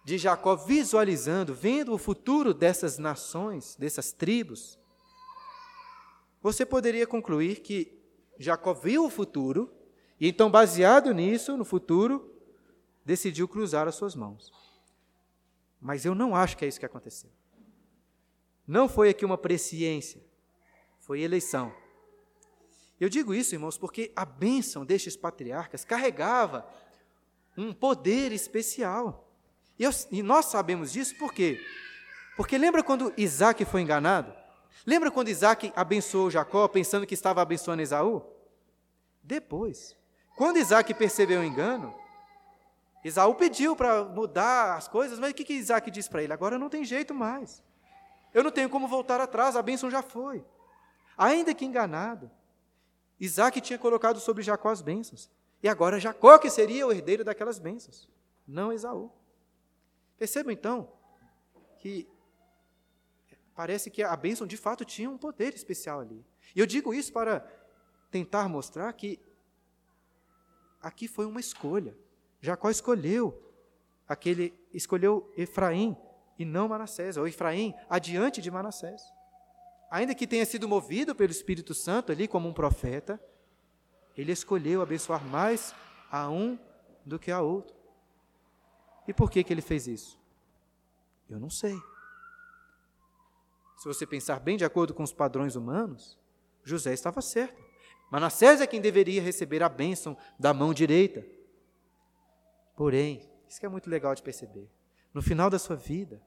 de Jacó visualizando, vendo o futuro dessas nações, dessas tribos, você poderia concluir que Jacó viu o futuro e então, baseado nisso, no futuro, decidiu cruzar as suas mãos. Mas eu não acho que é isso que aconteceu. Não foi aqui uma presciência, foi eleição. Eu digo isso, irmãos, porque a bênção destes patriarcas carregava um poder especial. E, eu, e, nós sabemos disso por quê? Porque lembra quando Isaac foi enganado? Lembra quando Isaac abençoou Jacó pensando que estava abençoando Esaú? Depois, quando Isaac percebeu o engano, Esaú pediu para mudar as coisas, mas o que, que Isaac disse para ele? Agora não tem jeito mais. Eu não tenho como voltar atrás, a bênção já foi. Ainda que enganado, Isaac tinha colocado sobre Jacó as bênçãos. E agora Jacó que seria o herdeiro daquelas bênçãos, não Esaú. Percebam então que parece que a bênção de fato tinha um poder especial ali. E eu digo isso para tentar mostrar que aqui foi uma escolha. Jacó escolheu aquele escolheu Efraim e não Manassés, ou Efraim adiante de Manassés ainda que tenha sido movido pelo Espírito Santo ali como um profeta, ele escolheu abençoar mais a um do que a outro. E por que, que ele fez isso? Eu não sei. Se você pensar bem de acordo com os padrões humanos, José estava certo. Manassés é quem deveria receber a bênção da mão direita. Porém, isso que é muito legal de perceber. No final da sua vida,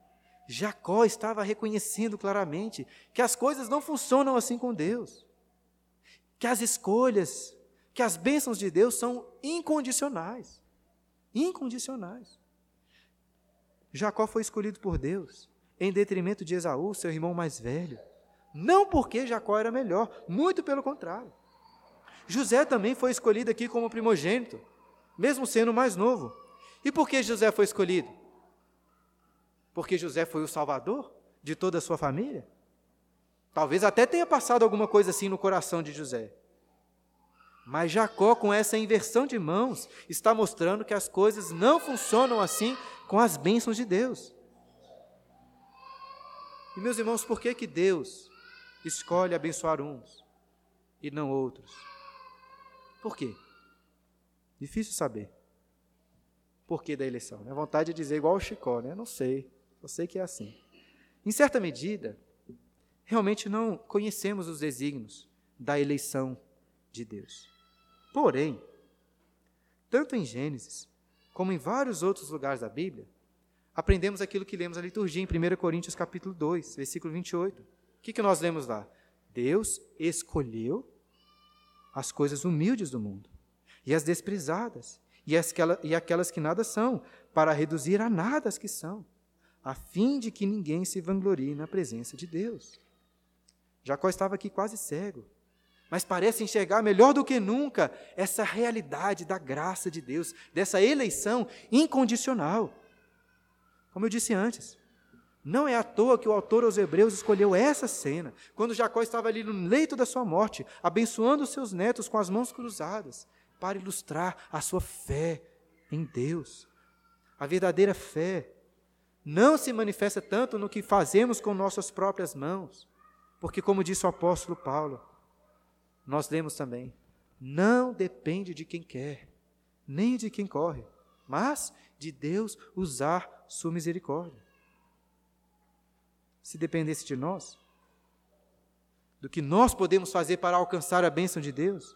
Jacó estava reconhecendo claramente que as coisas não funcionam assim com Deus. Que as escolhas, que as bênçãos de Deus são incondicionais. Incondicionais. Jacó foi escolhido por Deus em detrimento de Esaú, seu irmão mais velho. Não porque Jacó era melhor, muito pelo contrário. José também foi escolhido aqui como primogênito, mesmo sendo mais novo. E por que José foi escolhido? porque José foi o salvador de toda a sua família? Talvez até tenha passado alguma coisa assim no coração de José. Mas Jacó, com essa inversão de mãos, está mostrando que as coisas não funcionam assim com as bênçãos de Deus. E meus irmãos, por que, que Deus escolhe abençoar uns e não outros? Por quê? Difícil saber. Por que da eleição? É vontade de dizer igual o Chicó, né? Não sei. Eu sei que é assim. Em certa medida, realmente não conhecemos os desígnios da eleição de Deus. Porém, tanto em Gênesis como em vários outros lugares da Bíblia, aprendemos aquilo que lemos na liturgia em 1 Coríntios capítulo 2, versículo 28. O que, que nós lemos lá? Deus escolheu as coisas humildes do mundo e as desprezadas e, as que e aquelas que nada são, para reduzir a nada as que são, a fim de que ninguém se vanglorie na presença de Deus. Jacó estava aqui quase cego, mas parece enxergar melhor do que nunca essa realidade da graça de Deus, dessa eleição incondicional. Como eu disse antes, não é à toa que o autor aos Hebreus escolheu essa cena, quando Jacó estava ali no leito da sua morte, abençoando os seus netos com as mãos cruzadas, para ilustrar a sua fé em Deus. A verdadeira fé não se manifesta tanto no que fazemos com nossas próprias mãos, porque, como disse o apóstolo Paulo, nós lemos também, não depende de quem quer, nem de quem corre, mas de Deus usar sua misericórdia. Se dependesse de nós, do que nós podemos fazer para alcançar a bênção de Deus,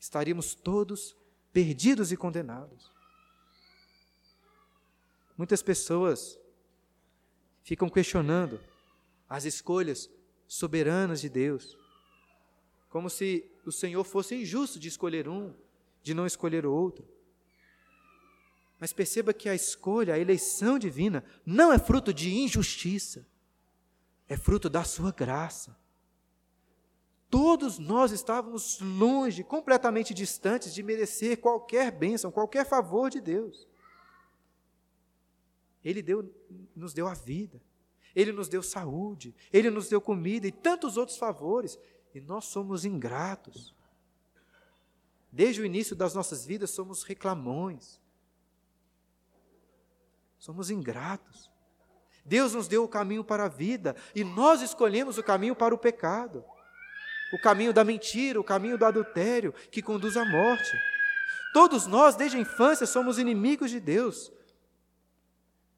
estaríamos todos perdidos e condenados. Muitas pessoas ficam questionando as escolhas soberanas de Deus, como se o Senhor fosse injusto de escolher um, de não escolher o outro. Mas perceba que a escolha, a eleição divina, não é fruto de injustiça, é fruto da sua graça. Todos nós estávamos longe, completamente distantes de merecer qualquer bênção, qualquer favor de Deus. Ele deu, nos deu a vida, Ele nos deu saúde, Ele nos deu comida e tantos outros favores, e nós somos ingratos. Desde o início das nossas vidas, somos reclamões, somos ingratos. Deus nos deu o caminho para a vida e nós escolhemos o caminho para o pecado o caminho da mentira, o caminho do adultério, que conduz à morte. Todos nós, desde a infância, somos inimigos de Deus.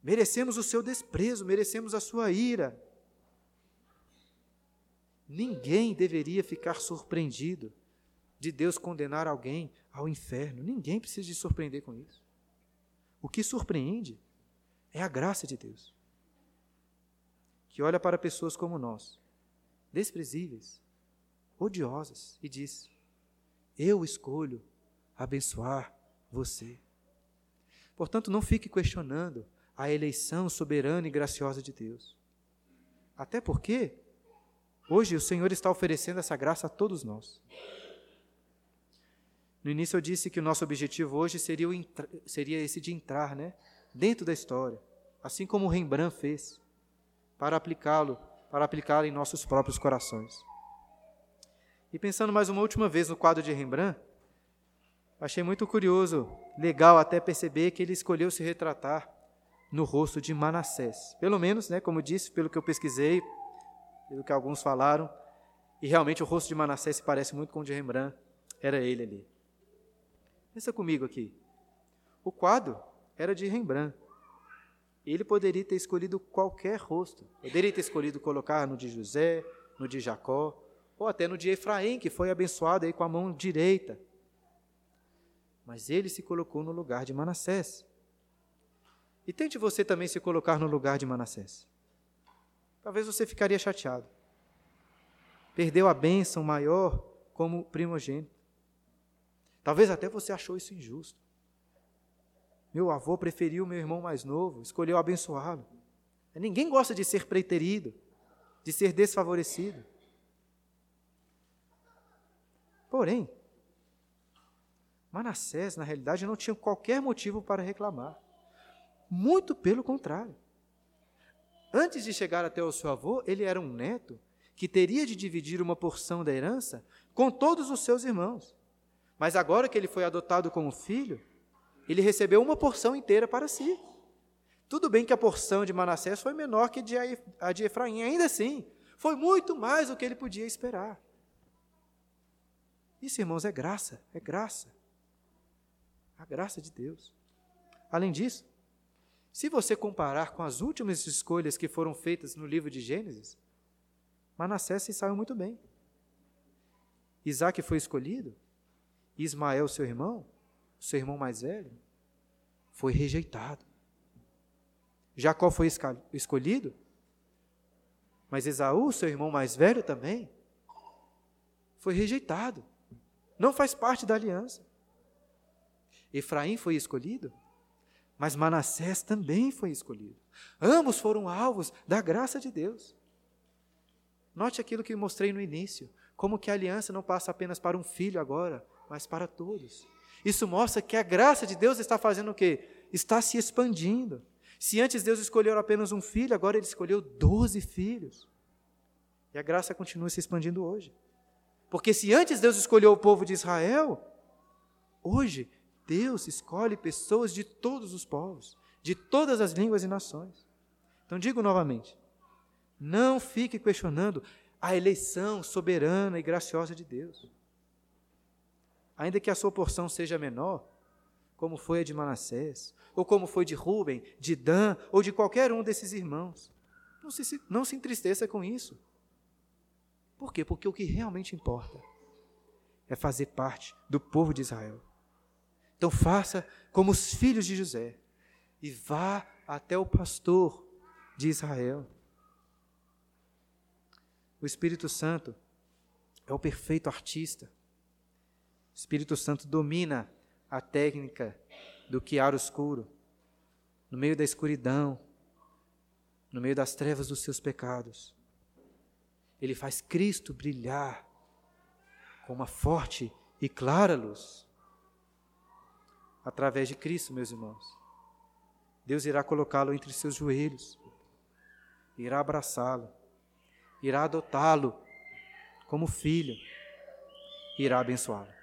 Merecemos o seu desprezo, merecemos a sua ira. Ninguém deveria ficar surpreendido de Deus condenar alguém ao inferno. Ninguém precisa se surpreender com isso. O que surpreende é a graça de Deus, que olha para pessoas como nós, desprezíveis, odiosas, e diz: Eu escolho abençoar você. Portanto, não fique questionando a eleição soberana e graciosa de Deus. Até porque, hoje, o Senhor está oferecendo essa graça a todos nós. No início eu disse que o nosso objetivo hoje seria, seria esse de entrar né, dentro da história, assim como Rembrandt fez, para aplicá-lo, para aplicá-lo em nossos próprios corações. E pensando mais uma última vez no quadro de Rembrandt, achei muito curioso, legal até perceber que ele escolheu se retratar no rosto de Manassés. Pelo menos, né, como disse, pelo que eu pesquisei, pelo que alguns falaram, e realmente o rosto de Manassés se parece muito com o de Rembrandt, era ele ali. Pensa comigo aqui. O quadro era de Rembrandt. Ele poderia ter escolhido qualquer rosto. Poderia ter escolhido colocar no de José, no de Jacó, ou até no de Efraim, que foi abençoado aí com a mão direita. Mas ele se colocou no lugar de Manassés. E tente você também se colocar no lugar de Manassés. Talvez você ficaria chateado. Perdeu a bênção maior como primogênito. Talvez até você achou isso injusto. Meu avô preferiu meu irmão mais novo, escolheu abençoá-lo. Ninguém gosta de ser preterido, de ser desfavorecido. Porém, Manassés, na realidade, não tinha qualquer motivo para reclamar. Muito pelo contrário. Antes de chegar até o seu avô, ele era um neto que teria de dividir uma porção da herança com todos os seus irmãos. Mas agora que ele foi adotado como filho, ele recebeu uma porção inteira para si. Tudo bem que a porção de Manassés foi menor que a de Efraim, ainda assim, foi muito mais do que ele podia esperar. Isso, irmãos, é graça, é graça. A graça de Deus. Além disso, se você comparar com as últimas escolhas que foram feitas no livro de Gênesis, Manassés se saiu muito bem. Isaac foi escolhido, Ismael, seu irmão, seu irmão mais velho, foi rejeitado. Jacó foi escolhido, mas Esaú, seu irmão mais velho também, foi rejeitado. Não faz parte da aliança. Efraim foi escolhido, mas Manassés também foi escolhido. Ambos foram alvos da graça de Deus. Note aquilo que mostrei no início, como que a aliança não passa apenas para um filho agora, mas para todos. Isso mostra que a graça de Deus está fazendo o quê? Está se expandindo. Se antes Deus escolheu apenas um filho, agora Ele escolheu doze filhos. E a graça continua se expandindo hoje. Porque se antes Deus escolheu o povo de Israel, hoje Deus escolhe pessoas de todos os povos, de todas as línguas e nações. Então digo novamente: não fique questionando a eleição soberana e graciosa de Deus. Ainda que a sua porção seja menor, como foi a de Manassés, ou como foi de Ruben, de Dan, ou de qualquer um desses irmãos. Não se, não se entristeça com isso. Por quê? Porque o que realmente importa é fazer parte do povo de Israel. Então faça como os filhos de José e vá até o pastor de Israel. O Espírito Santo é o perfeito artista. O Espírito Santo domina a técnica do chiaro-escuro, no meio da escuridão, no meio das trevas dos seus pecados. Ele faz Cristo brilhar com uma forte e clara luz. Através de Cristo, meus irmãos, Deus irá colocá-lo entre seus joelhos, irá abraçá-lo, irá adotá-lo como filho, irá abençoá-lo.